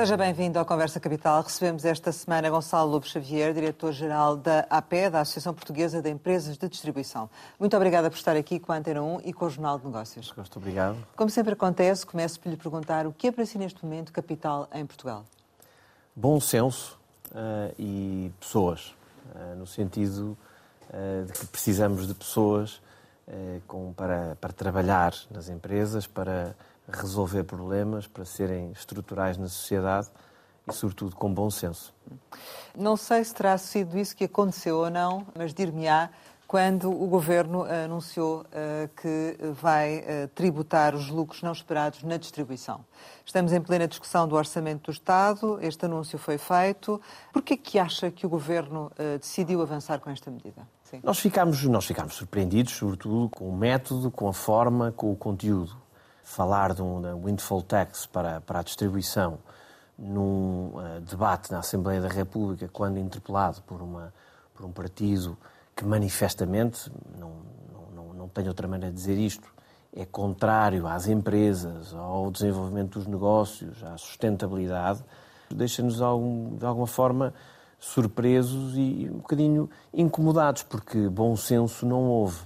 Seja bem-vindo ao Conversa Capital. Recebemos esta semana Gonçalo Lobo Xavier, diretor-geral da AP, da Associação Portuguesa de Empresas de Distribuição. Muito obrigada por estar aqui com a Antena 1 e com o Jornal de Negócios. Muito obrigado. Como sempre acontece, começo por lhe perguntar o que é para si neste momento capital em Portugal? Bom senso uh, e pessoas, uh, no sentido uh, de que precisamos de pessoas com, para, para trabalhar nas empresas, para resolver problemas, para serem estruturais na sociedade e, sobretudo, com bom senso. Não sei se terá sido isso que aconteceu ou não, mas dir-me-á quando o Governo anunciou uh, que vai uh, tributar os lucros não esperados na distribuição. Estamos em plena discussão do Orçamento do Estado, este anúncio foi feito. Por que é que acha que o Governo uh, decidiu avançar com esta medida? Sim. Nós ficámos, nós ficámos surpreendidos, sobretudo, com o método, com a forma, com o conteúdo falar de um windfall tax para, para a distribuição num uh, debate na Assembleia da República, quando interpelado por, uma, por um partido que manifestamente, não, não, não tenho outra maneira de dizer isto, é contrário às empresas, ao desenvolvimento dos negócios, à sustentabilidade, deixa-nos de alguma forma surpresos e um bocadinho incomodados, porque bom senso não houve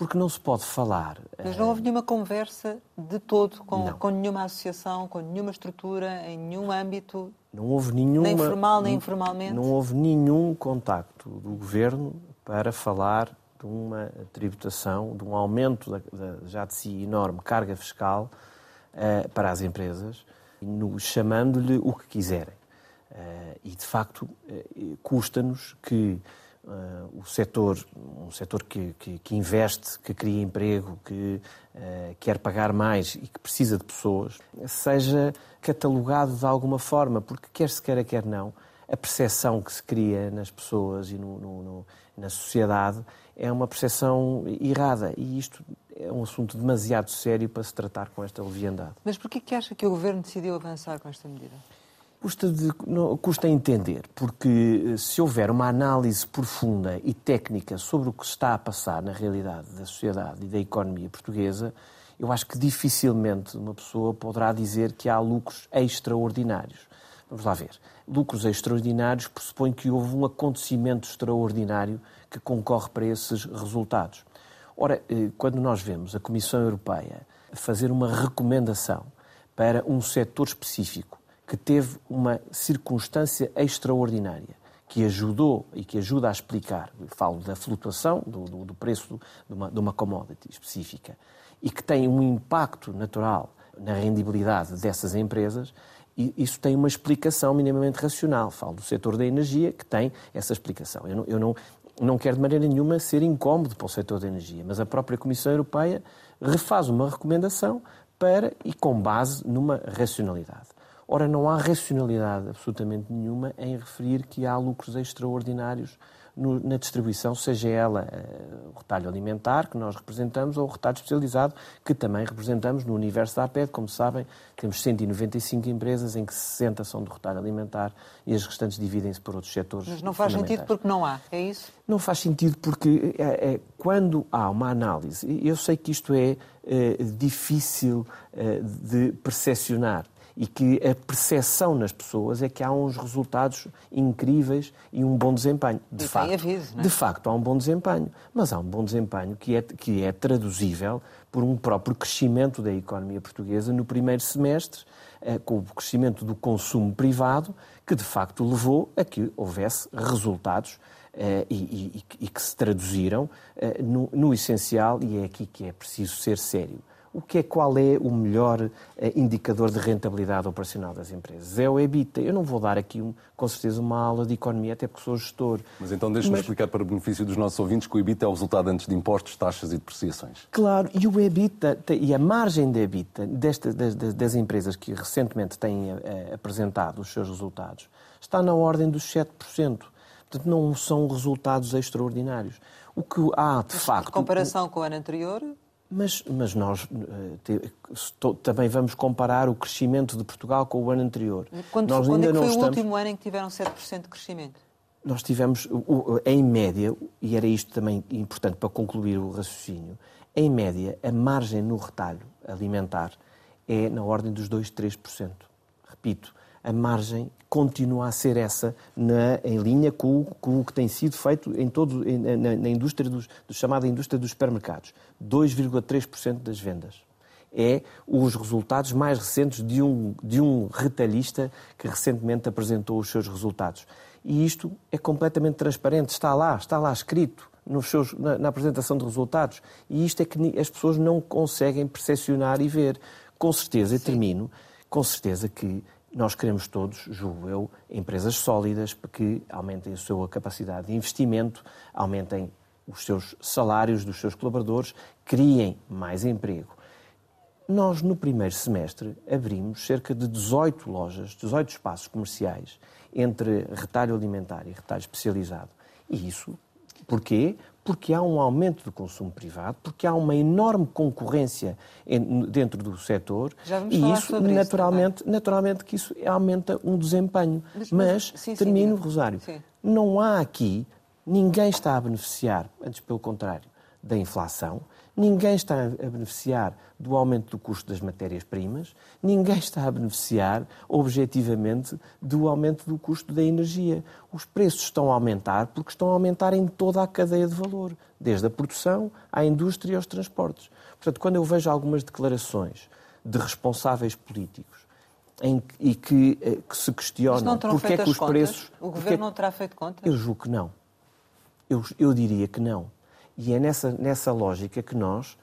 porque não se pode falar. Mas não houve nenhuma conversa de todo com, com nenhuma associação, com nenhuma estrutura, em nenhum âmbito? Não houve nenhuma. Nem formal, nem informalmente? Não houve nenhum contacto do governo para falar de uma tributação, de um aumento da, da já de si enorme carga fiscal uh, para as empresas, chamando-lhe o que quiserem. Uh, e, de facto, uh, custa-nos que uh, o setor, um setor que, que, que, investe, que cria emprego, que uh, quer pagar mais e que precisa de pessoas, seja catalogado de alguma forma, porque quer se queira, quer não, a percepção que se cria nas pessoas e no, no, no, na sociedade é uma percepção errada e isto é um assunto demasiado sério para se tratar com esta leviandade. Mas por que acha que o Governo decidiu avançar com esta medida? Custa, de, não, custa entender, porque eh, se houver uma análise profunda e técnica sobre o que está a passar na realidade da sociedade e da economia portuguesa, eu acho que dificilmente uma pessoa poderá dizer que há lucros extraordinários. Vamos lá ver. Lucros extraordinários pressupõe que houve um acontecimento extraordinário que concorre para esses resultados. Ora, eh, quando nós vemos a Comissão Europeia fazer uma recomendação para um setor específico que teve uma circunstância extraordinária que ajudou e que ajuda a explicar, falo da flutuação do, do, do preço de uma, de uma commodity específica, e que tem um impacto natural na rendibilidade dessas empresas, e isso tem uma explicação minimamente racional. Falo do setor da energia, que tem essa explicação. Eu não, eu não, não quero de maneira nenhuma ser incómodo para o setor da energia, mas a própria Comissão Europeia refaz uma recomendação para e com base numa racionalidade. Ora, não há racionalidade absolutamente nenhuma em referir que há lucros extraordinários no, na distribuição, seja ela uh, o retalho alimentar, que nós representamos, ou o retalho especializado, que também representamos no universo da APED. Como sabem, temos 195 empresas em que 60 são do retalho alimentar e as restantes dividem-se por outros setores. Mas não faz sentido porque não há, é isso? Não faz sentido porque é, é quando há uma análise, eu sei que isto é, é difícil de percepcionar e que a percepção nas pessoas é que há uns resultados incríveis e um bom desempenho. De, facto, aviso, é? de facto, há um bom desempenho, mas há um bom desempenho que é, que é traduzível por um próprio crescimento da economia portuguesa no primeiro semestre, eh, com o crescimento do consumo privado, que de facto levou a que houvesse resultados eh, e, e, e, que se traduziram eh, no, no essencial, e é aqui que é preciso ser sério o que é qual é o melhor eh, indicador de rentabilidade operacional das empresas? É o EBITDA. Eu não vou dar aqui, com certeza, uma aula de economia, até porque sou gestor. Mas então deixe-me Mas... explicar para o benefício dos nossos ouvintes que o EBITDA é o resultado antes de impostos, taxas e depreciações. Claro, e o EBITDA e a margem de EBITDA desta, das, das, empresas que recentemente têm eh, apresentado os seus resultados está na ordem dos 7%. Portanto, não são resultados extraordinários. O que há, de Mas, facto... Em comparação com o ano anterior, mas, mas nós uh, também vamos comparar o crescimento de Portugal com o ano anterior. Quando, nós quando ainda é que foi não o estamos... último ano em que tiveram 7% de crescimento? Nós tivemos, em média, e era isto também importante para concluir o raciocínio, em média, a margem no retalho alimentar é na ordem dos 2, 3%. Repito, a margem continua a ser essa, na, em linha com, com, o que tem sido feito em todo, na, na indústria dos, do chamada indústria dos supermercados. 2,3% das vendas. É os resultados mais recentes de um, de um retalhista que recentemente apresentou os seus resultados. E isto é completamente transparente, está lá, está lá escrito nos seus, na, na apresentação de resultados. E isto é que as pessoas não conseguem percepcionar e ver. Com certeza, e termino, com certeza que nós queremos todos, julgo eu, empresas sólidas que aumentem a sua capacidade de investimento, aumentem os seus salários dos seus colaboradores, criem mais emprego. Nós, no primeiro semestre, abrimos cerca de 18 lojas, 18 espaços comerciais, entre retalho alimentar e retalho especializado. E isso, porquê? Porque há um aumento do consumo privado, porque há uma enorme concorrência dentro do setor e isso naturalmente, isso naturalmente que isso aumenta um desempenho. Mas, mas sim, termino, sim, Rosário, sim. não há aqui ninguém está a beneficiar, antes pelo contrário, da inflação, ninguém está a beneficiar do aumento do custo das matérias-primas, ninguém está a beneficiar, objetivamente, do aumento do custo da energia. Os preços estão a aumentar porque estão a aumentar em toda a cadeia de valor, desde a produção à indústria e aos transportes. Portanto, quando eu vejo algumas declarações de responsáveis políticos em, e que, eh, que se questionam porque é que os contas? preços. O Governo não terá feito contas? Eu julgo que não. Eu, eu diria que não. E é nessa, nessa lógica que nós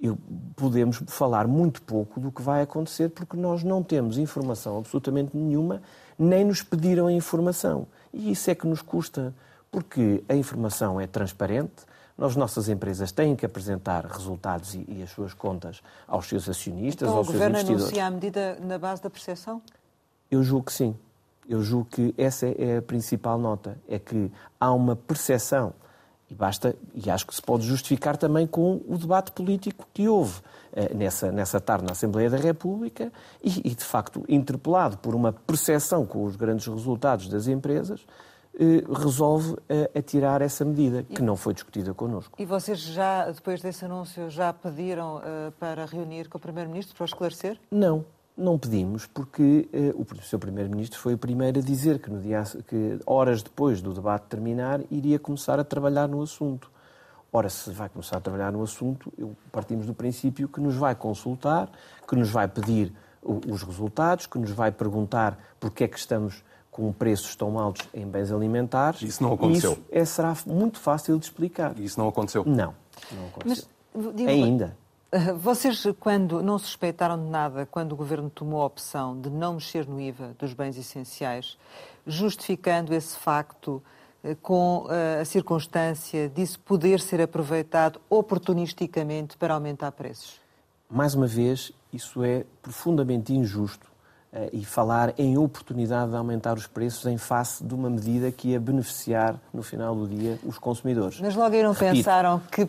eu, podemos falar muito pouco do que vai acontecer, porque nós não temos informação absolutamente nenhuma, nem nos pediram a informação. E isso é que nos custa, porque a informação é transparente, as nossas empresas têm que apresentar resultados e, e as suas contas aos seus acionistas, então, aos seus investidores. o Governo anuncia a medida na base da percepção? Eu julgo que sim. Eu julgo que essa é a principal nota, é que há uma percepção e basta, e acho que se pode justificar também com o debate político que houve eh, nessa, nessa tarde na Assembleia da República e, e, de facto, interpelado por uma percepção com os grandes resultados das empresas, eh, resolve eh, atirar essa medida, que não foi discutida connosco. E vocês já, depois desse anúncio, já pediram eh, para reunir com o Primeiro-Ministro para esclarecer? Não. Não pedimos porque eh, o seu Primeiro-Ministro foi o primeiro a dizer que, no dia, que horas depois do debate terminar iria começar a trabalhar no assunto. Ora, se vai começar a trabalhar no assunto, eu, partimos do princípio que nos vai consultar, que nos vai pedir os resultados, que nos vai perguntar porque é que estamos com preços tão altos em bens alimentares. Isso não aconteceu. Isso é, será muito fácil de explicar. Isso não aconteceu? Não, não aconteceu. Mas, Ainda. Vocês, quando não suspeitaram de nada, quando o Governo tomou a opção de não mexer no IVA dos bens essenciais, justificando esse facto eh, com eh, a circunstância disso poder ser aproveitado oportunisticamente para aumentar preços? Mais uma vez, isso é profundamente injusto e falar em oportunidade de aumentar os preços em face de uma medida que ia beneficiar, no final do dia, os consumidores. Mas logo aí não Repito, pensaram que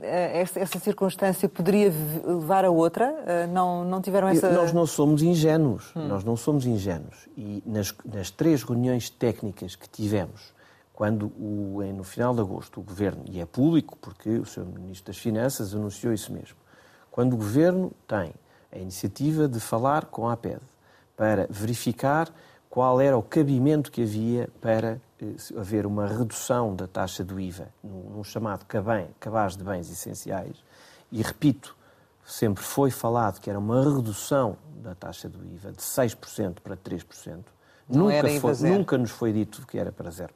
essa circunstância poderia levar a outra? Eh, não, não tiveram essa... Nós não somos ingênuos. Hum. Nós não somos ingênuos. E nas, nas três reuniões técnicas que tivemos, quando o, no final de agosto o Governo, e é público porque o Sr. Ministro das Finanças anunciou isso mesmo, quando o Governo tem a iniciativa de falar com a APED para verificar qual era o cabimento que havia para eh, haver uma redução da taxa do IVA num, chamado cabaz de bens essenciais, e repito, sempre foi falado que era uma redução da taxa do IVA de 6% para 3%, Não nunca, foi, nunca nos foi dito que era para 0%,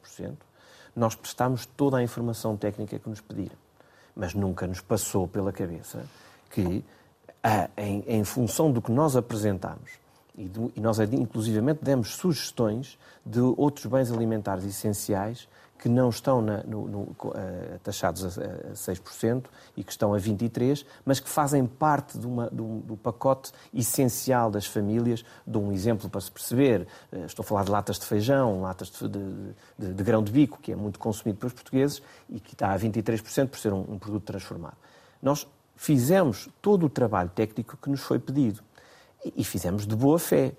nós prestámos toda a informação técnica que nos pediram, mas nunca nos passou pela cabeça que, em, em função do que nós apresentámos, e, de, e nós inclusivamente demos sugestões de outros bens alimentares essenciais que não estão na, no, no, uh, taxados a, a 6% e que estão a 23%, mas que fazem parte de uma, de um, do pacote essencial das famílias. Dou um exemplo para se perceber. Uh, estou a falar de latas de feijão, latas de, de, de, de, grão de bico, que é muito consumido pelos portugueses e que está a 23% por ser um, um produto transformado. Nós fizemos todo o trabalho técnico que nos foi pedido e fizemos de boa fé.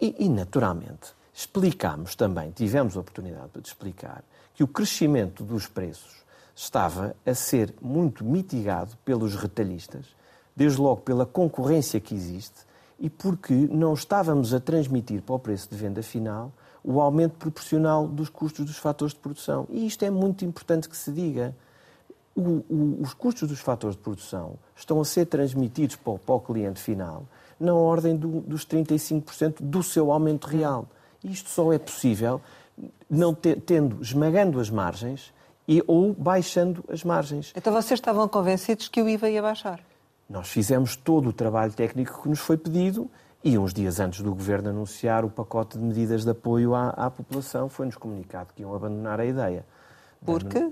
E, e, naturalmente, explicámos também, tivemos a oportunidade de explicar, que o crescimento dos preços estava a ser muito mitigado pelos retalhistas, desde logo pela concorrência que existe e porque não estávamos a transmitir para o preço de venda final o aumento proporcional dos custos dos fatores de produção. E isto é muito importante que se diga. O, o, os custos dos fatores de produção estão a ser transmitidos para para o cliente final na ordem do, dos 35% do seu aumento real. Isto só é possível não te, tendo, esmagando as margens e, ou baixando as margens. Então vocês estavam convencidos que o IVA ia baixar? Nós fizemos todo o trabalho técnico que nos foi pedido e uns dias antes do Governo anunciar o pacote de medidas de apoio à, à população, foi-nos comunicado que iam abandonar a ideia. Por quê?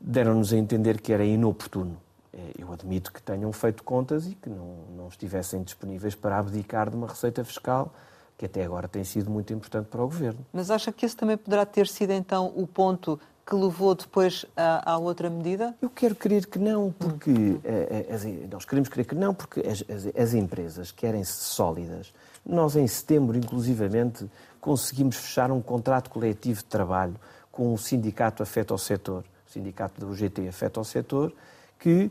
Deram-nos a entender que era inoportuno. É, eu admito que tenham feito contas e que não, não estivessem disponíveis para abdicar de uma receita fiscal que até agora tem sido muito importante para o Governo. Mas acha que esse também poderá ter sido, então, o ponto que levou depois à, à outra medida? Eu quero crer que não, porque hum. as, nós queremos crer que não, porque as, as, as empresas querem-se sólidas. Nós, em setembro, inclusivamente, conseguimos fechar um contrato coletivo de trabalho com o sindicato afeto ao setor, o sindicato da UGT afeto ao setor, que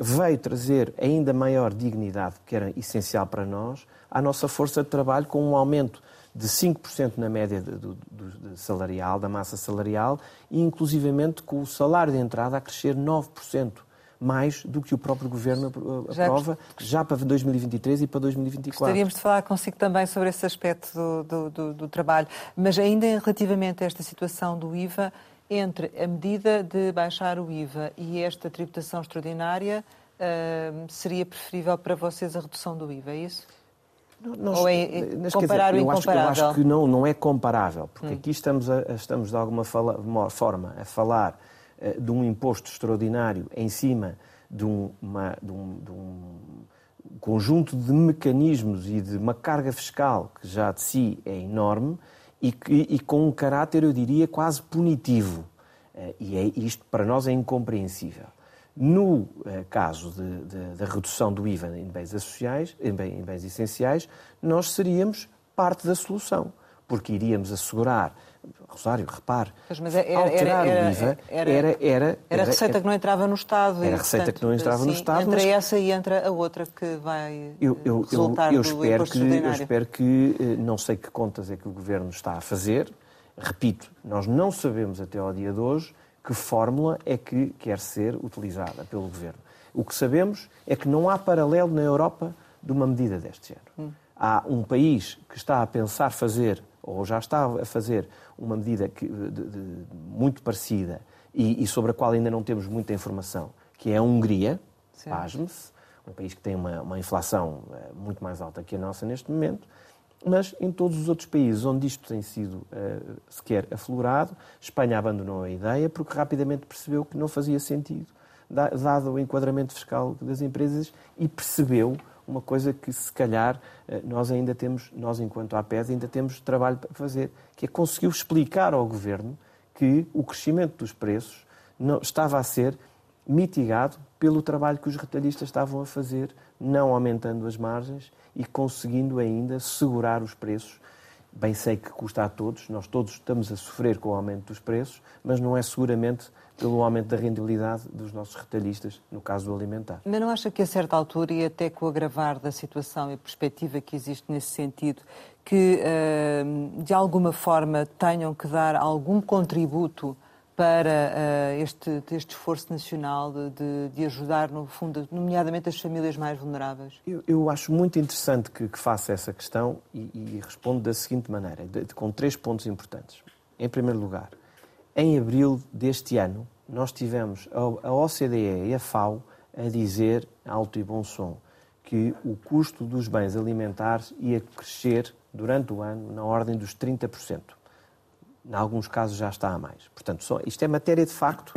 veio trazer ainda maior dignidade, que era essencial para nós, à nossa força de trabalho, com um aumento de 5% na média do, do, salarial, da massa salarial, e inclusivamente com o salário de entrada a crescer 9% mais do que o próprio Governo aprova já, para 2023 e para 2024. Gostaríamos de falar consigo também sobre esse aspecto do, do, do, trabalho, mas ainda relativamente a esta situação do IVA, entre a medida de baixar o IVA e esta tributação extraordinária, uh, seria preferível para vocês a redução do IVA, é isso? Nós, Ou é, é comparar dizer, o incomparável? Acho, eu acho que não, não é comparável, porque hum. aqui estamos, a, estamos de alguma fala, forma a falar uh, de um imposto extraordinário em cima de, uma, de, um, de um conjunto de mecanismos e de uma carga fiscal que já de si é enorme e, que, e com um caráter, eu diria, quase punitivo. Uh, e é, isto para nós é incompreensível. No eh, caso da redução do IVA em bens, associais, em, em bens essenciais, nós seríamos parte da solução, porque iríamos assegurar Rosário, repare, mas era, alterar era, o IVA era, era, era, era, receita que não entrava no Estado. Era receita que não entrava no Estado. Entre mas... essa e entre a outra que vai eu, eu, resultar eu, espero que, Eu espero que, eh, não sei que contas é que o Governo está a fazer, repito, nós não sabemos até ao dia de hoje que fórmula é que quer ser utilizada pelo Governo. O que sabemos é que não há paralelo na Europa de uma medida deste género. Hum. Há um país que está a pensar fazer, ou já está a fazer, uma medida que, de, de, muito parecida e, e, sobre a qual ainda não temos muita informação, que é a Hungria, pasme-se, um país que tem uma, uma inflação eh, muito mais alta que a nossa neste momento, mas em todos os outros países onde isto tem sido uh, sequer aflorado, Espanha abandonou a ideia porque rapidamente percebeu que não fazia sentido, dado o enquadramento fiscal das empresas, e percebeu uma coisa que se calhar uh, nós ainda temos, nós enquanto APES ainda temos trabalho para fazer, que é conseguiu explicar ao Governo que o crescimento dos preços não, estava a ser mitigado pelo trabalho que os retalhistas estavam a fazer, não aumentando as margens e conseguindo ainda segurar os preços. Bem sei que custa a todos, nós todos estamos a sofrer com o aumento dos preços, mas não é seguramente pelo aumento da rendibilidade dos nossos retalhistas, no caso do alimentar. Mas não acha que a certa altura, e até com o agravar da situação e perspectiva que existe nesse sentido, que eh, de alguma forma tenham que dar algum contributo para uh, este, este esforço nacional de, de, ajudar, no fundo, nomeadamente as famílias mais vulneráveis? Eu, eu acho muito interessante que, que, faça essa questão e, e respondo da seguinte maneira, de, de, com três pontos importantes. Em primeiro lugar, em abril deste ano, nós tivemos a, a OCDE e a FAO a dizer, alto e bom som, que o custo dos bens alimentares ia crescer durante o ano na ordem dos 30% em alguns casos já está a mais. Portanto, só, isto é matéria de facto.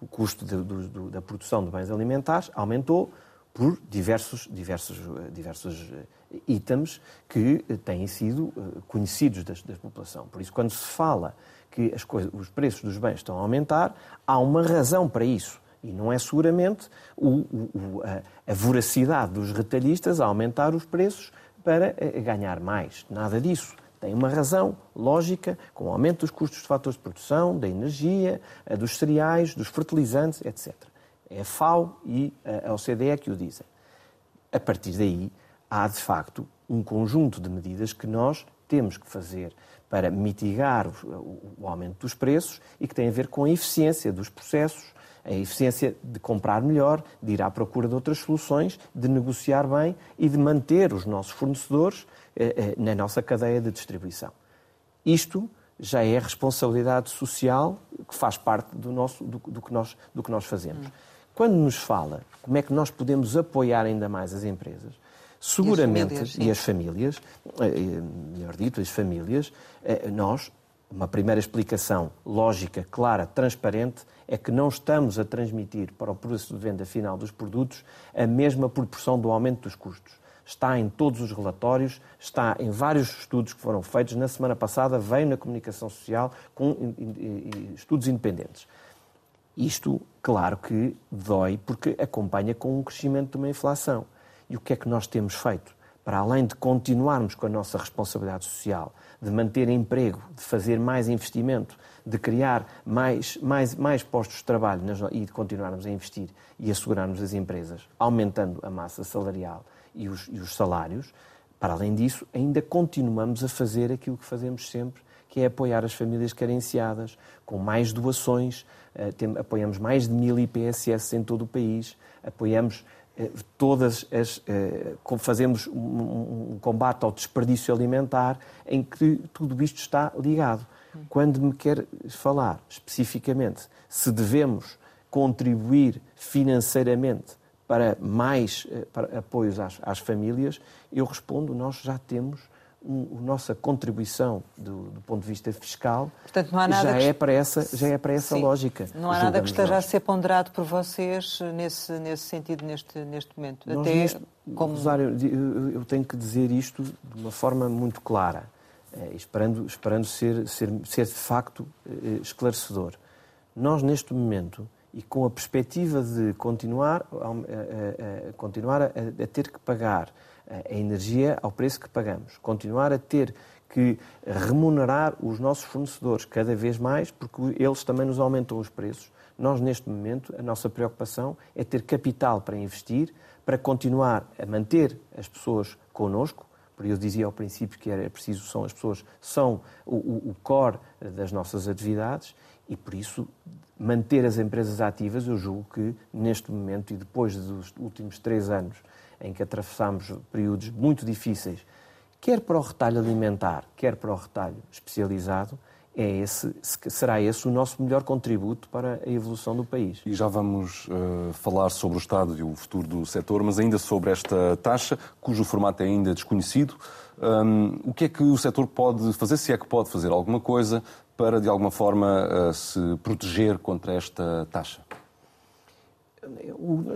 O custo de, do, da produção de bens alimentares aumentou por diversos, diversos, diversos eh, itens que eh, têm sido eh, conhecidos da, da população. Por isso, quando se fala que as coisas, os preços dos bens estão a aumentar, há uma razão para isso. E não é seguramente o, o, a, a voracidade dos retalhistas a aumentar os preços para ganhar mais. Nada disso tem uma razão lógica, com o aumento dos custos de fatores de produção, da energia, dos cereais, dos fertilizantes, etc. É a FAO e a OCDE que o dizem. A partir daí, há de facto um conjunto de medidas que nós temos que fazer para mitigar o, aumento dos preços e que tem a ver com a eficiência dos processos, a eficiência de comprar melhor, de ir à procura de outras soluções, de negociar bem e de manter os nossos fornecedores eh, eh, na nossa cadeia de distribuição. Isto já é responsabilidade social que faz parte do, nosso, do, do que, nós, do que nós fazemos. Hum. Quando nos fala como é que nós podemos apoiar ainda mais as empresas, seguramente, e as famílias, e as famílias eh, melhor dito, as famílias, nós, uma primeira explicação lógica, clara, transparente, é que não estamos a transmitir para o preço de venda final dos produtos a mesma proporção do aumento dos custos. Está em todos os relatórios, está em vários estudos que foram feitos. Na semana passada veio na comunicação social com estudos independentes. Isto, claro que dói, porque acompanha com um crescimento de uma inflação. E o que é que nós temos feito? Para além de continuarmos com a nossa responsabilidade social, de manter emprego, de fazer mais investimento, de criar mais, mais, mais postos de trabalho e de continuarmos a investir e assegurarmos as empresas, aumentando a massa salarial e os, e os salários, para além disso, ainda continuamos a fazer aquilo que fazemos sempre, que é apoiar as famílias carenciadas, com mais doações, tem, apoiamos mais de mil IPSS em todo o país, apoiamos uh, todas as. Uh, fazemos um, combate ao desperdício alimentar, em que tudo isto está ligado. Quando me quer falar especificamente se devemos contribuir financeiramente para mais eh, para apoios às, às, famílias, eu respondo: nós já temos um, a nossa contribuição do, do, ponto de vista fiscal Portanto, não há nada já, que... é para essa, já é para essa Sim, lógica. Não há nada que esteja nós. a ser ponderado por vocês nesse, nesse sentido, neste, neste momento. Nós Até neste, como... Rosário, eu tenho que dizer isto de uma forma muito clara. Eh, esperando, esperando ser, ser, ser de facto eh, esclarecedor. Nós, neste momento, e com a perspectiva de continuar, a, a, a continuar a, a, ter que pagar a energia ao preço que pagamos, continuar a ter que remunerar os nossos fornecedores cada vez mais, porque eles também nos aumentam os preços. Nós, neste momento, a nossa preocupação é ter capital para investir, para continuar a manter as pessoas connosco, eu dizia ao princípio que era preciso, são as pessoas, são o, o, o core das nossas atividades e por isso manter as empresas ativas, eu julgo que neste momento e depois dos últimos três anos em que atravessamos períodos muito difíceis, quer para o retalho alimentar, quer para o retalho especializado, é esse, será esse o nosso melhor contributo para a evolução do país. E já vamos uh, falar sobre o estado e o futuro do setor, mas ainda sobre esta taxa, cujo formato é ainda desconhecido. Um, o que é que o setor pode fazer, se é que pode fazer alguma coisa, para de alguma forma uh, se proteger contra esta taxa?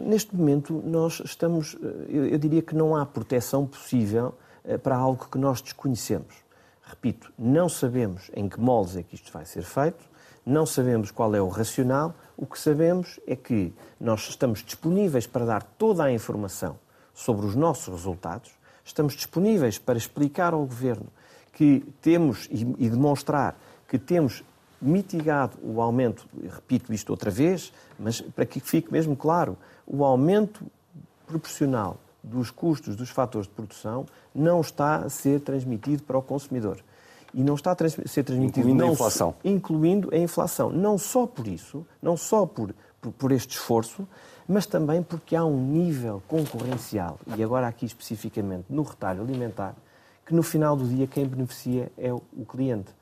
Neste momento, nós estamos. Eh, eu diria que não há proteção possível para algo que nós desconhecemos. Repito, não sabemos em que moldes é que isto vai ser feito, não sabemos qual é o racional, o que sabemos é que nós estamos disponíveis para dar toda a informação sobre os nossos resultados, estamos disponíveis para explicar ao Governo que temos e, demonstrar que temos mitigado o aumento, repito isto outra vez, mas para que fique mesmo claro, o aumento proporcional dos custos dos fatores de produção não está a ser transmitido para o consumidor. E não está a trans ser transmitido incluindo a inflação. incluindo a inflação. Não só por isso, não só por, por, por este esforço, mas também porque há um nível concorrencial, e agora aqui especificamente no retalho alimentar, que no final do dia quem beneficia é o, o cliente.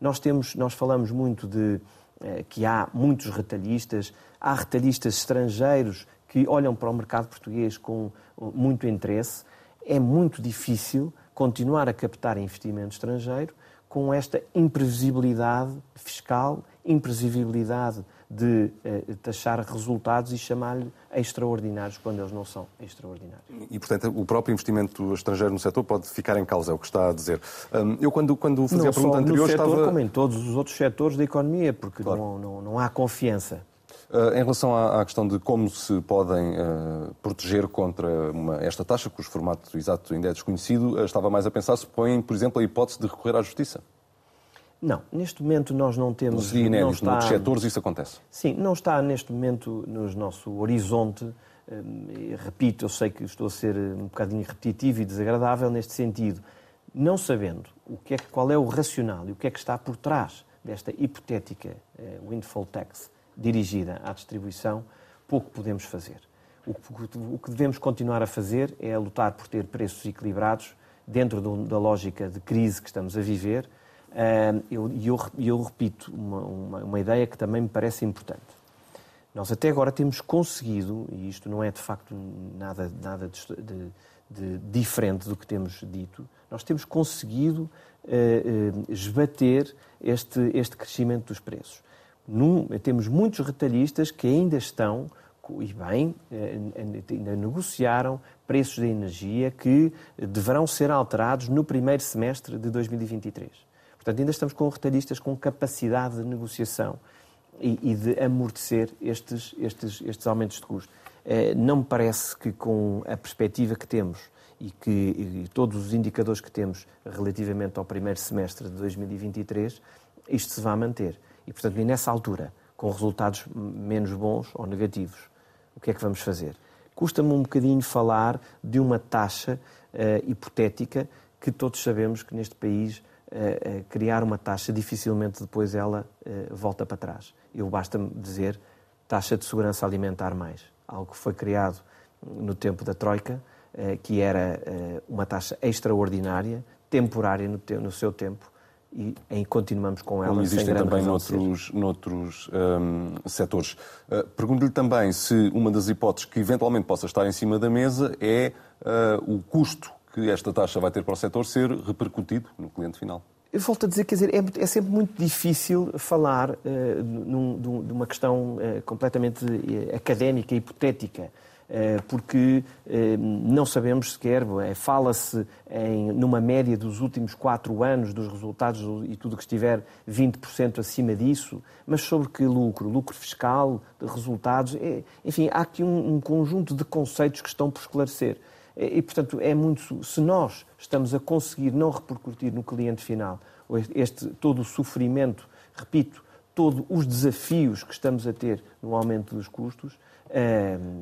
Nós temos, nós falamos muito de eh, que há muitos retalhistas, há retalhistas estrangeiros que olham para o mercado português com muito interesse, é muito difícil continuar a captar investimento estrangeiro com esta imprevisibilidade fiscal, imprevisibilidade de eh, taxar resultados e chamar-lhe extraordinários quando eles não são extraordinários. E, portanto, o próprio investimento estrangeiro no setor pode ficar em causa, é o que está a dizer. Um, eu, quando, quando fazia não a pergunta anterior, no setor, estava... como em todos os outros setores da economia, porque claro. não, não, não há confiança. Uh, em relação à, à, questão de como se podem uh, proteger contra uma, esta taxa, cujo formato exato ainda é desconhecido, uh, estava mais a pensar se põem, por exemplo, a hipótese de recorrer à justiça. Não, neste momento nós não temos. Nos inéditos, está, noutros setores isso acontece? Sim, não está neste momento no nosso horizonte repito, eu sei que estou a ser um bocadinho repetitivo e desagradável neste sentido, não sabendo o que é, qual é o racional e o que é que está por trás desta hipotética windfall tax dirigida à distribuição, pouco podemos fazer. O que devemos continuar a fazer é a lutar por ter preços equilibrados dentro da lógica de crise que estamos a viver. E eu, eu, eu, repito uma, uma, uma ideia que também me parece importante. Nós até agora temos conseguido, e isto não é de facto nada, nada de, de, de diferente do que temos dito, nós temos conseguido uh, uh, esbater este, este crescimento dos preços. Num, temos muitos retalhistas que ainda estão e bem, eh, ainda negociaram preços de energia que deverão ser alterados no primeiro semestre de 2023. Portanto, ainda estamos com retalhistas com capacidade de negociação e, de amortecer estes, estes, estes aumentos de custo. Eh, não me parece que com a perspectiva que temos e que e todos os indicadores que temos relativamente ao primeiro semestre de 2023, isto se vá manter. E, portanto, nessa altura, com resultados menos bons ou negativos, o que é que vamos fazer? Custa-me um bocadinho falar de uma taxa uh, hipotética que todos sabemos que neste país criar uma taxa dificilmente depois ela volta para trás. Eu basta-me dizer taxa de segurança alimentar mais, algo que foi criado no tempo da Troika, que era uma taxa extraordinária, temporária no, seu tempo, e, e continuamos com ela. Como existem também noutros, noutros um, setores. Uh, Pergunto-lhe também se uma das hipóteses que eventualmente possa estar em cima da mesa é uh, o custo que esta taxa vai ter para o setor ser repercutido no cliente final. Eu volto a dizer, quer dizer, é, é sempre muito difícil falar uh, num, de uma questão uh, completamente académica, hipotética. Eh, porque eh, não sabemos sequer, eh, fala-se numa média dos últimos quatro anos dos resultados e tudo que estiver 20% acima disso, mas sobre que lucro? Lucro fiscal, resultados, enfim, há aqui um, um conjunto de conceitos que estão por esclarecer. E, portanto, é muito. Se nós estamos a conseguir não repercutir no cliente final este, todo o sofrimento, repito, todos os desafios que estamos a ter no aumento dos custos,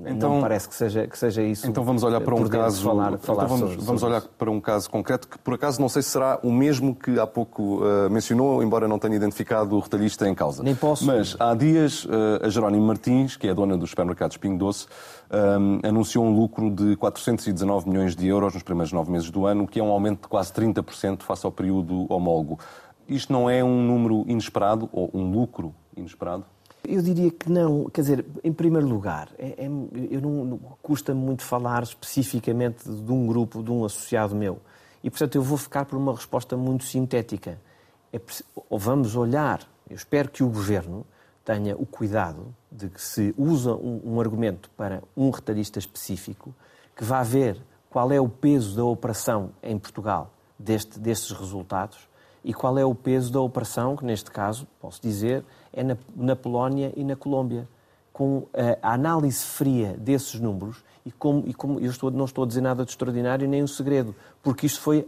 então, não parece que seja, que seja isso. Então vamos olhar para um caso. Falar, falar então vamos, sobre, vamos olhar para um caso concreto que, por acaso, não sei se será o mesmo que há pouco uh, mencionou, embora não tenha identificado o retalhista em causa. Nem posso. Mas há dias, uh, a Jerónimo Martins, que é a dona dos supermercados Pingo Doce, um, anunciou um lucro de 419 milhões de euros nos primeiros nove meses do ano, que é um aumento de quase 30% face ao período homólogo. Isto não é um número inesperado ou um lucro inesperado? Eu diria que não. Quer dizer, em primeiro lugar, é, é, eu não, não custa-me muito falar especificamente de um grupo, de um associado meu. E, portanto, eu vou ficar por uma resposta muito sintética. É, vamos olhar, eu espero que o Governo tenha o cuidado de que se usa um, um argumento para um retalhista específico, que vá ver qual é o peso da operação em Portugal deste, destes resultados e qual é o peso da operação, que neste caso, posso dizer, é na, na Polónia e na Colômbia. Com a, a análise fria desses números, e como, e como eu estou, não estou a dizer nada de extraordinário nem um segredo, porque isto foi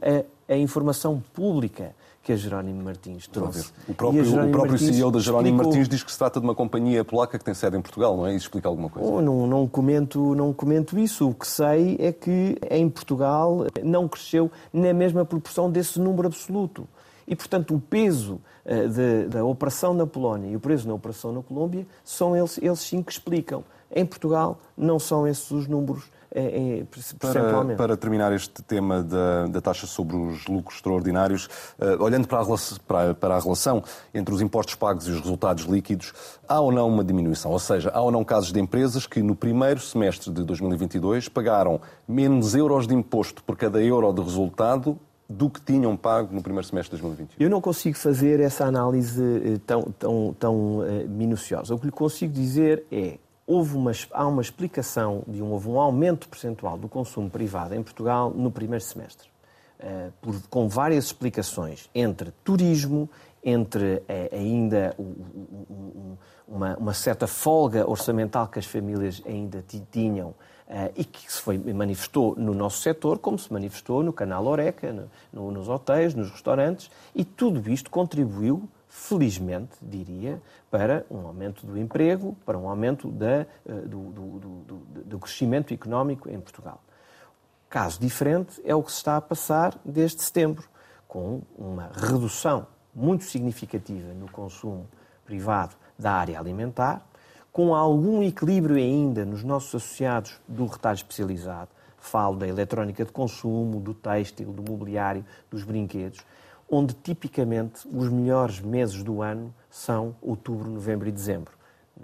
a, a informação pública que a Jerónimo Martins trouxe. O próprio, o próprio CEO da Jerónimo explicou... Martins diz que se trata de uma companhia polaca que tem sede em Portugal, não é? Isso explica alguma coisa? Oh, não, não, comento, não comento isso. O que sei é que em Portugal não cresceu na mesma proporção desse número absoluto. E, portanto, o peso uh, de, da operação na Polónia e o peso na operação na Colômbia são eles, eles sim que explicam. Em Portugal, não são esses os números é, é, para, para, terminar este tema da, da, taxa sobre os lucros extraordinários, uh, olhando para a, para, para a, relação entre os impostos pagos e os resultados líquidos, há ou não uma diminuição? Ou seja, há ou não casos de empresas que no primeiro semestre de 2022 pagaram menos euros de imposto por cada euro de resultado do que tinham pago no primeiro semestre de 2021? Eu não consigo fazer essa análise eh, tão, tão, tão uh, minuciosa. O que lhe consigo dizer é houve uma, há uma explicação de um, houve um aumento percentual do consumo privado em Portugal no primeiro semestre. Uh, por, com várias explicações, entre turismo, entre ainda uma, uma certa folga orçamental que as famílias ainda tinham e que se foi, manifestou no nosso setor, como se manifestou no canal Oreca, no, no, nos hotéis, nos restaurantes, e tudo isto contribuiu felizmente, diria, para um aumento do emprego, para um aumento da, do, do, do, do crescimento económico em Portugal. Caso diferente é o que se está a passar desde setembro, com uma redução muito significativa no consumo privado da área alimentar, com algum equilíbrio ainda nos nossos associados do retalho especializado, falo da eletrónica de consumo, do têxtil, do mobiliário, dos brinquedos, onde tipicamente os melhores meses do ano são outubro, novembro e dezembro.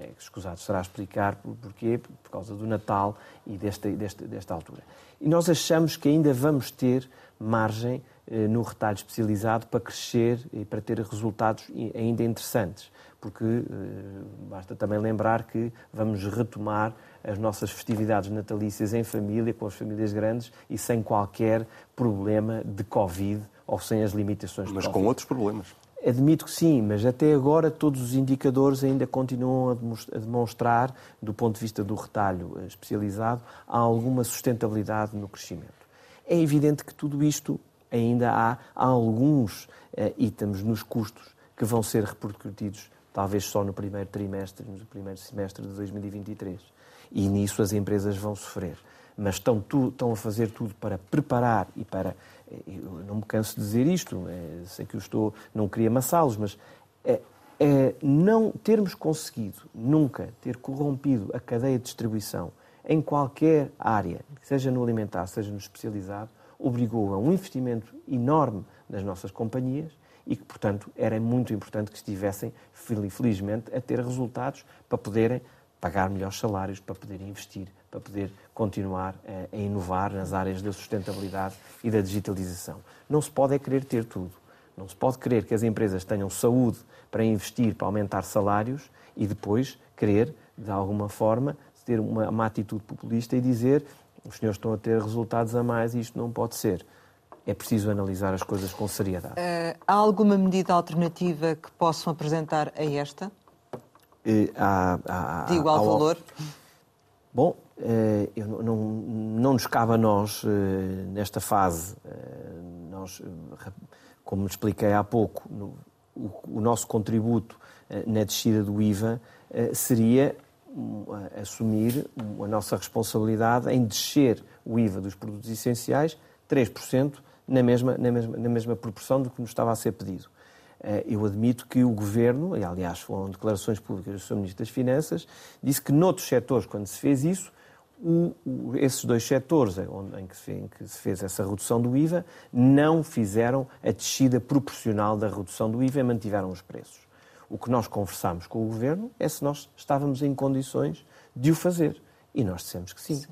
É, escusado será explicar porquê, por causa do Natal e desta, desta, desta altura. E nós achamos que ainda vamos ter margem eh, no retalho especializado para crescer e para ter resultados ainda interessantes, porque eh, basta também lembrar que vamos retomar as nossas festividades natalícias em família, com as famílias grandes e sem qualquer problema de Covid ou sem as limitações Mas de com outros problemas. Admito que sim, mas até agora todos os indicadores ainda continuam a demonstrar, do ponto de vista do retalho eh, especializado, alguma sustentabilidade no crescimento. É evidente que tudo isto ainda há alguns uh, itens nos custos que vão ser repercutidos talvez só no primeiro trimestre, no primeiro semestre de 2023. E nisso as empresas vão sofrer. Mas estão, tu, estão a fazer tudo para preparar e para. Eu não me canso de dizer isto, é, sei que eu estou, não queria amassá-los, mas é, é, não termos conseguido nunca ter corrompido a cadeia de distribuição em qualquer área, seja no alimentar, seja no especializado, obrigou a um investimento enorme nas nossas companhias e que, portanto, era muito importante que estivessem, felizmente, a ter resultados para poderem pagar melhores salários, para poderem investir, para poder continuar a, inovar nas áreas da sustentabilidade e da digitalização. Não se pode é querer ter tudo. Não se pode querer que as empresas tenham saúde para investir, para aumentar salários e depois querer, de alguma forma, ter uma, uma atitude populista e dizer os senhores estão a ter resultados a mais e isto não pode ser. É preciso analisar as coisas com seriedade. Uh, há alguma medida alternativa que possam apresentar a esta? De igual há, valor? Bom, uh, eu não, não, nos cabe a nós, nesta fase, nós, como expliquei há pouco, o, o, nosso contributo na descida do IVA seria assumir a nossa responsabilidade em descer o IVA dos produtos essenciais 3% na mesma, na, mesma, na mesma proporção do que nos estava a ser pedido. Eh, eu admito que o Governo, e aliás foram declarações públicas do Sr. Ministro das Finanças, disse que noutros setores, quando se fez isso, o, o, esses dois setores onde, em, que se, em, que se, fez essa redução do IVA não fizeram a descida proporcional da redução do IVA e mantiveram os preços. O que nós conversámos com o Governo é se nós estávamos em condições de o fazer. E nós dissemos que sim. sim.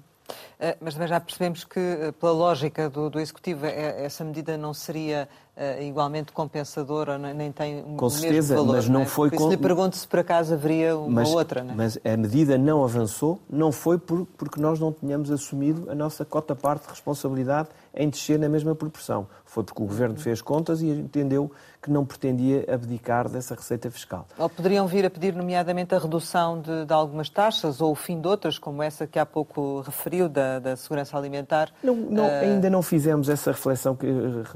Eh, mas também já percebemos que, eh, pela lógica do, do Executivo, é, essa medida não seria uh, igualmente compensadora, nem tem com o certeza, mesmo valor. Mas não, não é? foi com... se lhe pergunto se por acaso haveria uma mas, outra. Não é? Mas a medida não avançou, não foi por, porque nós não tínhamos assumido a nossa cota-parte de responsabilidade em descer na mesma proporção. Foi porque o Governo fez contas e entendeu que não pretendia abdicar dessa receita fiscal. Ou poderiam vir a pedir, nomeadamente, a redução de, de algumas taxas ou o fim de outras, como essa que há pouco referiu, da, da segurança alimentar? Não, não, uh... Ainda não fizemos essa reflexão que,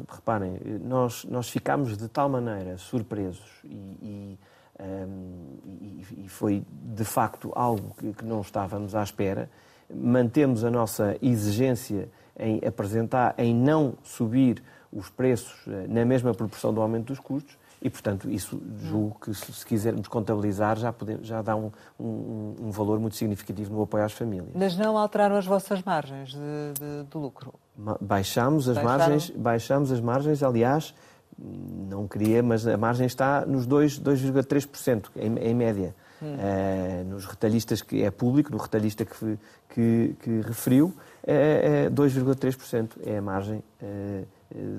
reparem, nós, nós ficámos de tal maneira surpresos e, e, um, e, e foi de facto algo que, que, não estávamos à espera. Mantemos a nossa exigência em apresentar, em não subir os preços eh, na mesma proporção do aumento dos custos e, portanto, isso julgo que se quisermos contabilizar já, já dá um, um, um, valor muito significativo no apoio às famílias. Mas não alteraram as vossas margens de, de, de lucro? Baixamos as Baixaram? margens, baixamos as margens, aliás, não queria, mas a margem está nos 2,3% em, em média. Hum. Uh, nos retalhistas que é público, no retalhista que, que, que referiu, é, é 2,3% é a margem uh,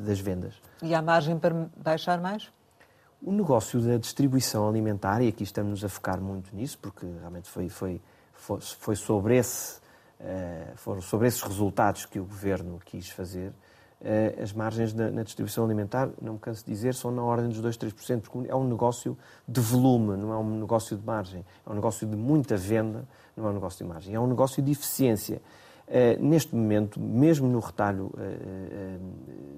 das vendas. E há margem para baixar mais? O negócio da distribuição alimentar, e aqui estamos a focar muito nisso, porque realmente foi, foi, foi, foi sobre, esse, foram sobre esses resultados que o Governo quis fazer, eh, as margens na, distribuição alimentar, não me canso de dizer, são na ordem dos 2, 3%, porque é um negócio de volume, não é um negócio de margem. É um negócio de muita venda, não é um negócio de margem. É um negócio de eficiência. neste momento, mesmo no retalho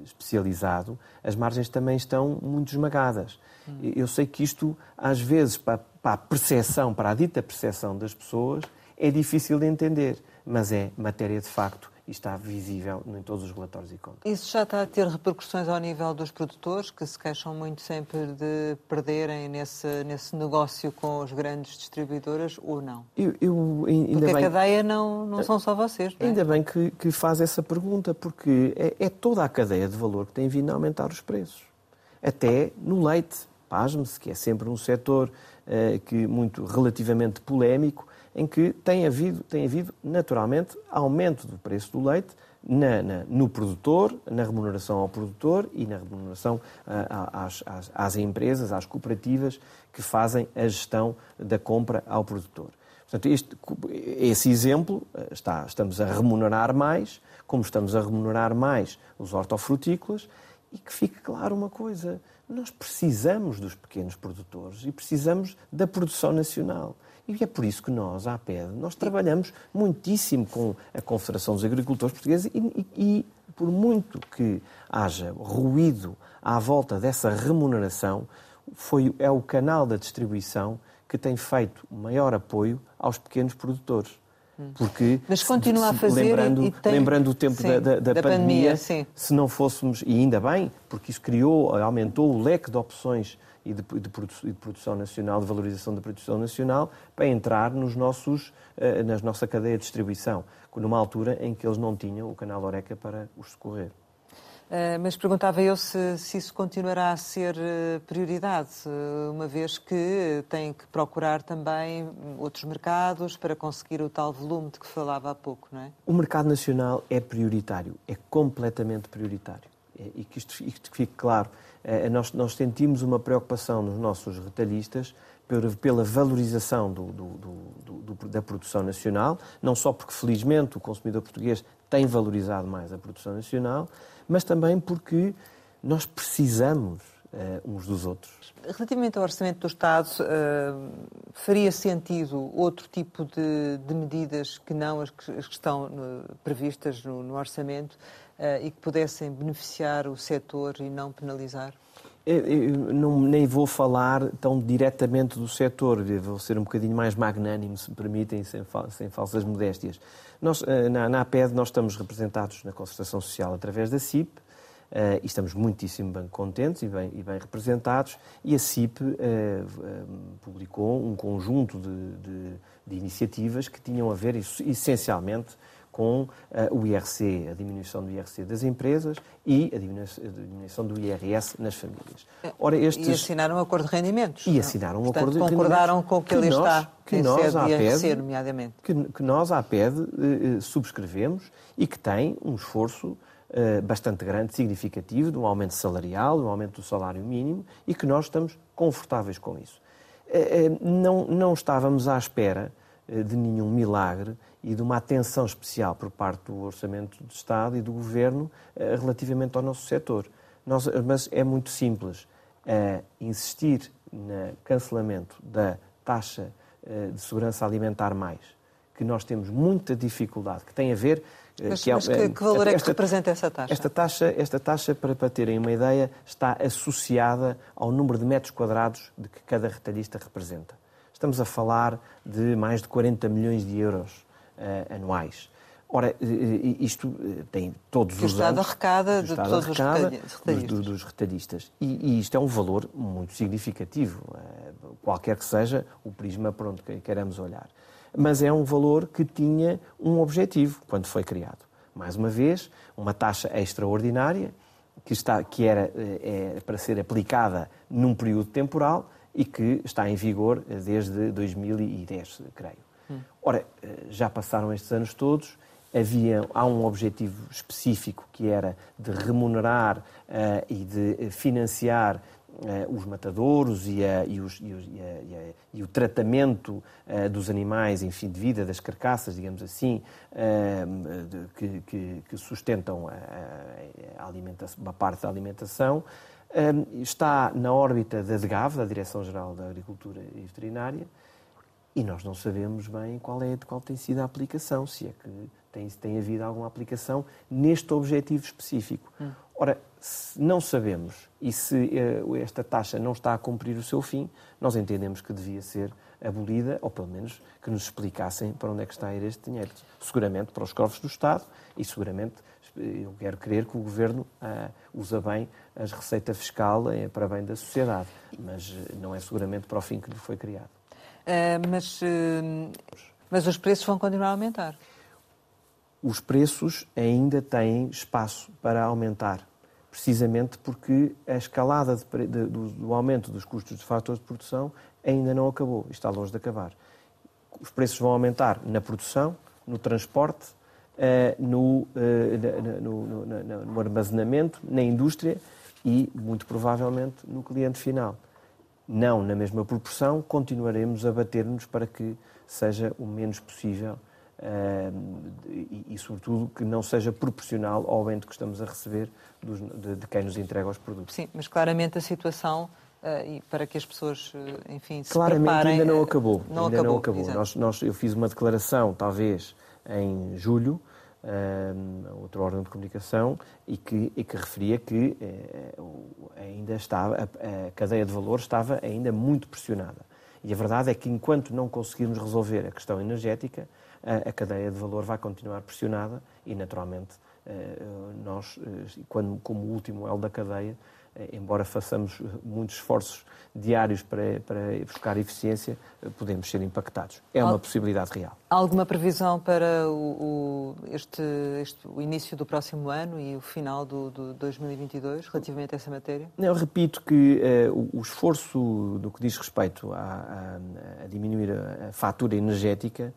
especializado, as margens também estão muito esmagadas. Hum. Eu sei que isto, às vezes, para a percepção, para a dita percepção das pessoas, é difícil de entender, mas é matéria de facto e está visível em todos os relatórios e contas. Isso já está a ter repercussões ao nível dos produtores, que se queixam muito sempre de perderem nesse, nesse negócio com as grandes distribuidoras, ou não? Eu, eu ainda porque bem... a cadeia não, não são só vocês, não é? Ainda bem que, que faz essa pergunta, porque é, é toda a cadeia de valor que tem vindo a aumentar os preços. Até no leite, pasme-se, que é sempre um setor uh, que muito relativamente polémico, em que tem havido, tem havido naturalmente, aumento do preço do leite na, na, no produtor, na remuneração ao produtor e na remuneração uh, às, às, às, empresas, às cooperativas que fazem a gestão da compra ao produtor. Portanto, este, esse exemplo, ah, está, estamos a remunerar mais, como estamos a remunerar mais os hortofrutícolas, e que fique claro uma coisa, nós precisamos dos pequenos produtores e precisamos da produção nacional. E é por isso que nós, à APED, nós trabalhamos muitíssimo com a Confederação dos Agricultores Portugueses e, e, e por muito que haja ruído à volta dessa remuneração, foi, é o canal da distribuição que tem feito maior apoio aos pequenos produtores. Hum. Porque, Mas continua a fazer lembrando, e tem... lembrando o tempo sim, da, da, da, da, pandemia, pandemia se não fôssemos, e ainda bem, porque isso criou, aumentou o leque de opções e de, de, de, produção nacional, de valorização da produção nacional, para entrar nos nossos, uh, na nossa cadeia de distribuição, numa altura em que eles não tinham o canal Oreca para os socorrer. Uh, mas perguntava eu se, se, isso continuará a ser uh, prioridade, uma vez que tem que procurar também outros mercados para conseguir o tal volume de que falava há pouco, não é? O mercado nacional é prioritário, é completamente prioritário. E que isto, isto fique claro. Eh, nós, nós sentimos uma preocupação nos nossos retalhistas pela valorização do, do, do, da produção nacional, não só porque, felizmente, o consumidor português tem valorizado mais a produção nacional, mas também porque nós precisamos uh, uns dos outros. Relativamente ao orçamento do Estado, uh, faria sentido outro tipo de, de, medidas que não as que, as que estão uh, previstas no, no orçamento? Uh, e que pudessem beneficiar o setor e não penalizar? Eu, não, nem vou falar tão diretamente do setor, vou ser um bocadinho mais magnânimo, se me permitem, sem, sem falsas modéstias. Nós, eh, na, na APED, nós estamos representados na Concertação Social através da CIP, Uh, e estamos muitíssimo bem contentes e bem, e bem representados. E a CIP uh, publicou um conjunto de, de, de, iniciativas que tinham a ver, essencialmente, com uh, o IRC, a diminuição do IRC das empresas e a diminuição do IRS nas famílias. Ora, estes... E assinaram um acordo de rendimentos. E assinaram um Portanto, acordo de rendimentos. concordaram com o que, que ele nós, está que nós, à IRC, nomeadamente. Que, que nós, à PED, uh, subscrevemos e que tem um esforço uh, bastante grande, significativo, de um aumento salarial, de um aumento do salário mínimo e que nós estamos confortáveis com isso. Não, não estávamos à espera de nenhum milagre e de uma atenção especial por parte do Orçamento de Estado e do Governo eh, relativamente ao nosso setor. Nós, mas é muito simples. Uh, insistir no cancelamento da taxa uh, de segurança alimentar mais, que nós temos muita dificuldade, que tem a ver... Uh, mas, que, é, mas que, que, valor esta, é que representa essa taxa? Esta taxa, esta taxa para, para terem uma ideia, está associada ao número de metros quadrados de que cada retalhista representa. Estamos a falar de mais de 40 milhões de euros anuais. Ora, isto tem todos que os anos... arrecada de todos arrecada os retalhistas. Dos, dos. E, e, isto é um valor muito significativo, qualquer que seja o prisma para onde queremos olhar. Mas é um valor que tinha um objetivo quando foi criado. Mais uma vez, uma taxa extraordinária que, está, que era é, para ser aplicada num período temporal e que está em vigor desde 2010, creio. Ora, eh, já passaram estes anos todos, havia, há um objetivo específico que era de remunerar uh, e de financiar uh, os matadouros e, a, e, os, e, os, a, e, o tratamento uh, dos animais, enfim, de vida, das carcaças, digamos assim, de, que, que, que, sustentam a, a uma parte da alimentação. está na órbita da DGAV, da Direção-Geral da Agricultura e Veterinária, e nós não sabemos bem qual, é, qual tem sido a aplicação, se é que tem, tem havido alguma aplicação neste objetivo específico. Hum. Ora, se não sabemos e se uh, esta taxa não está a cumprir o seu fim, nós entendemos que devia ser abolida, ou pelo menos que nos explicassem para onde é que está a ir este dinheiro. Seguramente para os cofres do Estado e seguramente eu quero crer que o Governo uh, usa bem a receita fiscal para bem da sociedade, mas não é seguramente para o fim que lhe foi criado. Mas, mas os preços vão continuar a aumentar? Os preços ainda têm espaço para aumentar, precisamente porque a escalada de, de, do, do aumento dos custos de fatores de produção ainda não acabou, está longe de acabar. Os preços vão aumentar na produção, no transporte, eh, no, eh, no, no, no armazenamento, na indústria e, muito provavelmente, no cliente final. Não na mesma proporção, continuaremos a bater-nos para que seja o menos possível Uh, e, e, sobretudo, que não seja proporcional ao aumento que estamos a receber dos, de, de, quem nos entrega os produtos. Sim, mas claramente a situação uh, e para que as pessoas, uh, enfim, se Claramente preparem... ainda não acabou. Não ainda acabou, não acabou. Nós, nós, eu fiz uma declaração, talvez, em julho, uh, outro órgão de comunicação, e que, e que referia que ainda estava, a, a cadeia de valor estava ainda muito pressionada. E a verdade é que enquanto não conseguirmos resolver a questão energética, a, a cadeia de valor vai continuar pressionada e, naturalmente, nós, quando, como último elo da cadeia, eh, embora façamos muitos esforços diários para, para buscar eficiência, eh, podemos ser impactados. É uma possibilidade real. Há alguma previsão para o, o este, este, o início do próximo ano e o final do, do 2022 relativamente a essa matéria? Eu repito que uh, o, esforço do que diz respeito a, a, a diminuir a, a fatura energética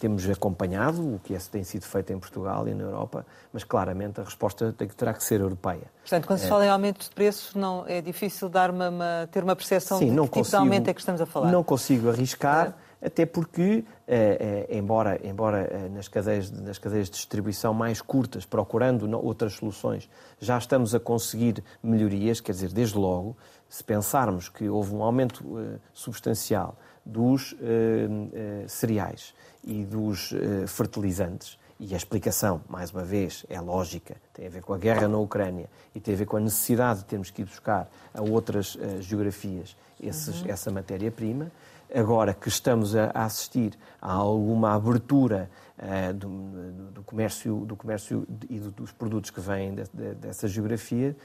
temos acompanhado o que tem sido feito em Portugal e na Europa, mas claramente a resposta terá que ser europeia. Portanto, quando se é. fala em aumento de preços, não, é difícil dar uma, uma, ter uma percepção Sim, de que consigo, tipo de aumento é que estamos a falar. Não consigo arriscar, é. até porque, eh, eh, embora, embora eh, nas, cadeias, nas cadeias de distribuição mais curtas, procurando outras soluções, já estamos a conseguir melhorias, quer dizer, desde logo, se pensarmos que houve um aumento substancial dos eh, eh, cereais e dos eh, fertilizantes. E a explicação, mais uma vez, é lógica. Tem a ver com a guerra na Ucrânia e tem a ver com a necessidade de termos que ir buscar a outras geografias esses, uhum. essa matéria-prima. Agora que estamos a, assistir a alguma abertura uh, do, do, comércio, do comércio e do, dos produtos que vêm de, de, dessa geografia,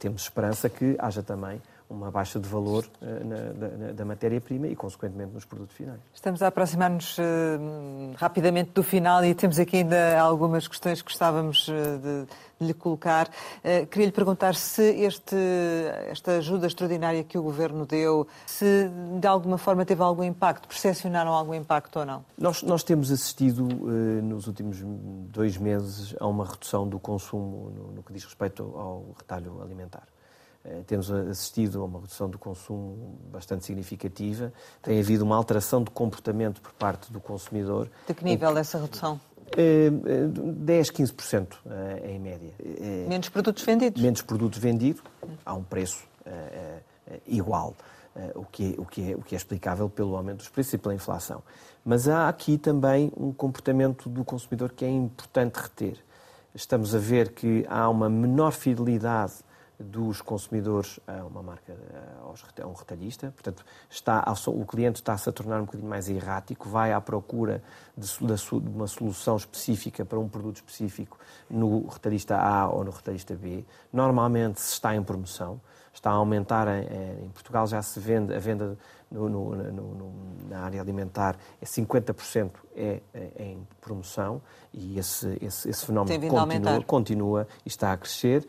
temos esperança que haja também uma baixa de valor uh, na, na, da matéria-prima e, consequentemente, nos produtos finais. Estamos a aproximar-nos uh, rapidamente do final e temos aqui ainda algumas questões que gostávamos uh, de, de, lhe colocar. queria lhe perguntar se este, esta ajuda extraordinária que o Governo deu, se de alguma forma teve algum impacto, percepcionaram algum impacto ou não? Nós, nós temos assistido nos últimos dois meses a uma redução do consumo no, no que diz respeito ao retalho alimentar. Eh, temos assistido a uma redução do consumo bastante significativa. Tem havido uma alteração de comportamento por parte do consumidor. De que nível essa redução? 10, 15% em média. Eh, menos produtos vendidos? Menos produtos vendidos, a um preço eh, igual, o que, é, o, que é, o que é explicável pelo aumento dos preços e pela inflação. Mas há aqui também um comportamento do consumidor que é importante reter. Estamos a ver que há uma menor fidelidade dos consumidores a uma marca, a um retalhista. Portanto, está, o cliente está-se a tornar um bocadinho mais errático, vai à procura de, de, uma solução específica para um produto específico no retalhista A ou no retalhista B. Normalmente, se está em promoção, está a aumentar. Em, em Portugal já se vende, a venda no, no, no, na área alimentar é 50% é, é, em promoção e esse, esse, esse fenómeno continua, continua e está a crescer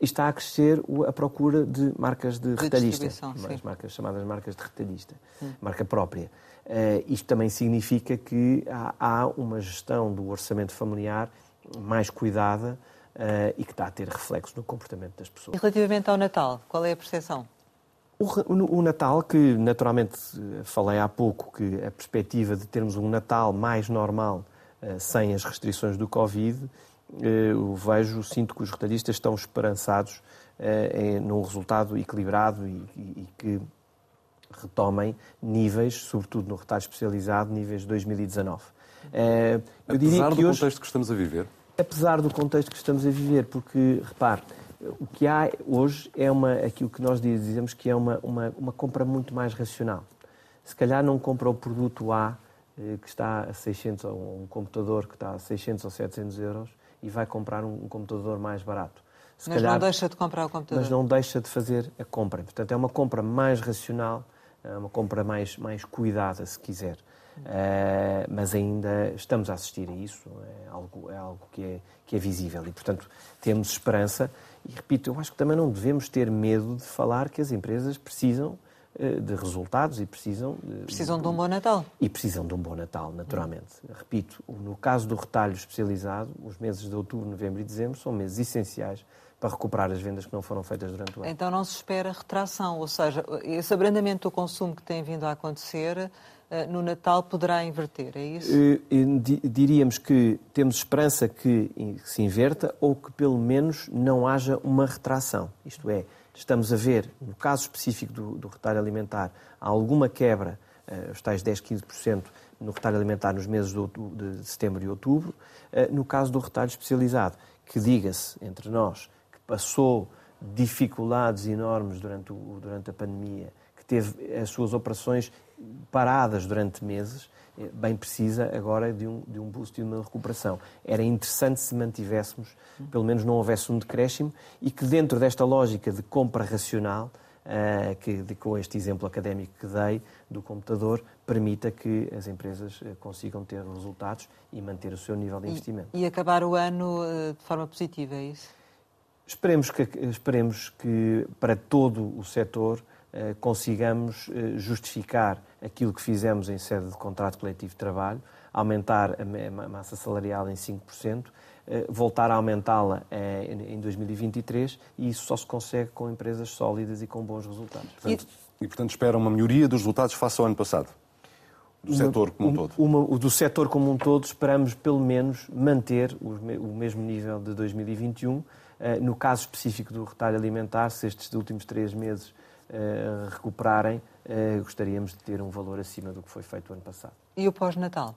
está a crescer a procura de marcas de, de retalhista, as marcas chamadas marcas de retalhista, hum. marca própria. Uh, isto também significa que há, há, uma gestão do orçamento familiar mais cuidada uh, e que está a ter reflexo no comportamento das pessoas. E relativamente ao Natal, qual é a percepção? O, Natal, que naturalmente falei há pouco, que a perspectiva de termos um Natal mais normal, uh, sem as restrições do Covid, eh, eu vejo, sinto que os retalhistas estão esperançados eh, num resultado equilibrado e, e, que retomem níveis, sobretudo no retalho especializado, níveis de 2019. Uh, eu Apesar do hoje, contexto que estamos a viver? Apesar do contexto que estamos a viver, porque, repare, o que há hoje é uma, aquilo que nós dizemos que é uma, uma, uma compra muito mais racional. Se calhar não compra o produto A eh, que está a 600, ou um computador que está a 600 ou 700 euros e vai comprar um, um computador mais barato. Se mas calhar, não deixa de comprar o computador. Mas não deixa de fazer a compra. Portanto, é uma compra mais racional, é uma compra mais, mais cuidada, se quiser. Uh, mas ainda estamos a assistir a isso, é algo, é algo que, é, que é visível e, portanto, temos esperança. E repito, eu acho que também não devemos ter medo de falar que as empresas precisam de resultados e precisam. De, precisam de um bom Natal. E precisam de um bom Natal, naturalmente. Repito, no caso do retalho especializado, os meses de outubro, novembro e dezembro são meses essenciais para recuperar as vendas que não foram feitas durante o ano. Então não se espera retração, ou seja, esse abrandamento do consumo que tem vindo a acontecer eh, no Natal poderá inverter, é isso? Eh, diríamos que temos esperança que se inverta ou que pelo menos não haja uma retração. Isto é, estamos a ver, no caso específico do, do retalho alimentar, alguma quebra, uh, os tais 10, 15% no retalho alimentar nos meses de, de setembro e outubro. Uh, no caso do retalho especializado, que diga-se entre nós que passou dificuldades enormes durante, o, durante a pandemia, que teve as suas operações paradas durante meses, eh, bem precisa agora de um, de um boost e de uma recuperação. Era interessante se mantivéssemos, pelo menos não houvesse um decréscimo, e que dentro desta lógica de compra racional, uh, que de, com este exemplo académico que dei do computador, permita que as empresas uh, consigam ter resultados e manter o seu nível de investimento. E, e acabar o ano uh, de forma positiva, é isso? Esperemos que, esperemos que para todo o setor eh, consigamos eh, justificar aquilo que fizemos em sede de contrato coletivo de trabalho, aumentar a massa salarial em 5%, eh, voltar a aumentá-la em 2023 e isso só se consegue com empresas sólidas e com bons resultados. Portanto, e, portanto, espera uma melhoria dos resultados face ao ano passado? Do uma, setor como um todo? Uma, do setor como um todo, esperamos pelo menos manter o, o mesmo nível de 2021. No caso específico do retalho alimentar, se estes últimos três meses recuperarem, uh, gostaríamos de ter um valor acima do que foi feito o ano passado. E o pós-Natal?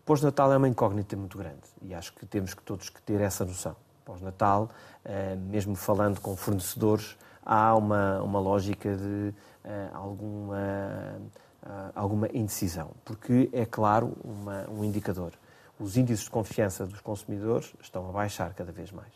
O pós-Natal é uma incógnita muito grande e acho que temos que todos que ter essa noção. Pós-Natal, uh, mesmo falando com fornecedores, há uma, uma lógica de alguma, alguma indecisão, porque é claro uma, um indicador. Os índices de confiança dos consumidores estão a baixar cada vez mais.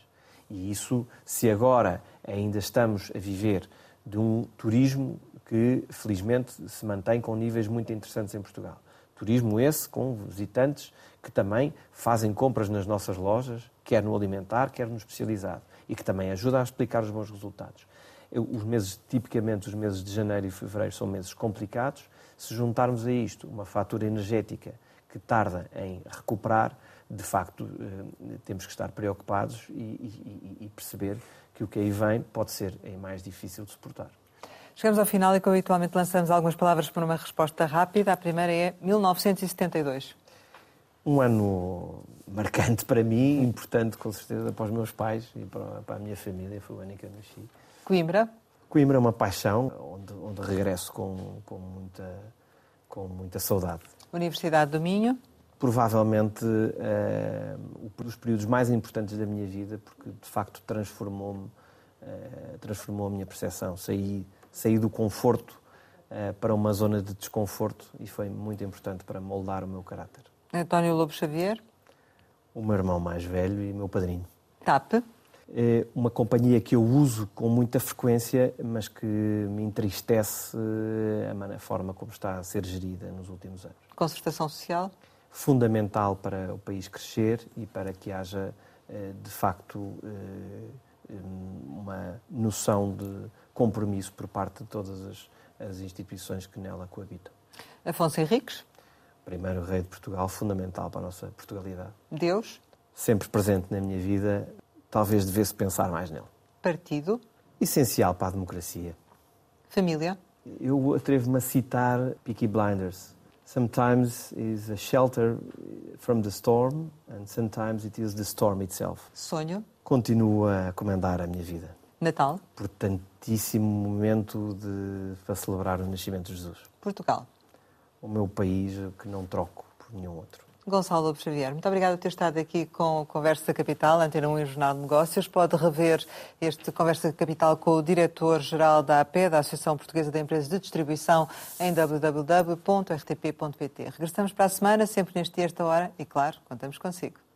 E isso, se agora ainda estamos a viver de um turismo que, felizmente, se mantém com níveis muito interessantes em Portugal. Turismo esse com visitantes que também fazem compras nas nossas lojas, quer no alimentar, quer no especializado, e que também ajuda a explicar os bons resultados. Os meses, tipicamente, os meses de janeiro e fevereiro são meses complicados. Se juntarmos a isto uma fatura energética que tarda em recuperar, de facto, eh, temos que estar preocupados e, e, e perceber que o que aí vem pode ser mais difícil de suportar. Chegamos ao final e, como habitualmente, lançamos algumas palavras para uma resposta rápida. A primeira é 1972. Um ano marcante para mim, importante, com certeza, para os meus pais e para a minha família. Foi o ano em que eu nasci. Coimbra? Coimbra é uma paixão, onde, onde regresso com, com, muita, com muita saudade. Universidade do Minho? Provavelmente uh, os períodos mais importantes da minha vida, porque de facto transformou-me, uh, transformou a minha percepção. Saí, saí do conforto uh, para uma zona de desconforto e foi muito importante para moldar o meu caráter. António Lobo Xavier? O meu irmão mais velho e meu padrinho. TAP? É uma companhia que eu uso com muita frequência, mas que me entristece a forma como está a ser gerida nos últimos anos. Concertação Social? Fundamental para o país crescer e para que haja, eh, de facto, eh, uma noção de compromisso por parte de todas as, as instituições que nela coabitam. Afonso Henriques? Primeiro rei de Portugal, fundamental para a nossa Portugalidade. Deus? Sempre presente na minha vida, talvez devesse pensar mais nele. Partido? Essencial para a democracia. Família? Eu atrevo-me a citar Peaky Blinders sometimes is a shelter from the storm and sometimes it is the storm itself. Sonho? Continua a comandar a minha vida. Natal? Importantíssimo momento de, para celebrar o nascimento de Jesus. Portugal? O meu país que não troco por nenhum outro. Gonçalo Xavier, muito obrigada por ter estado aqui com Conversa Capital, Antena 1 e Jornal de Negócios. Pode rever este Conversa Capital com o diretor-geral da AP, da Associação Portuguesa de Empresas de Distribuição, em www.rtp.pt. Regressamos para a semana, sempre neste dia, esta hora, e claro, contamos consigo.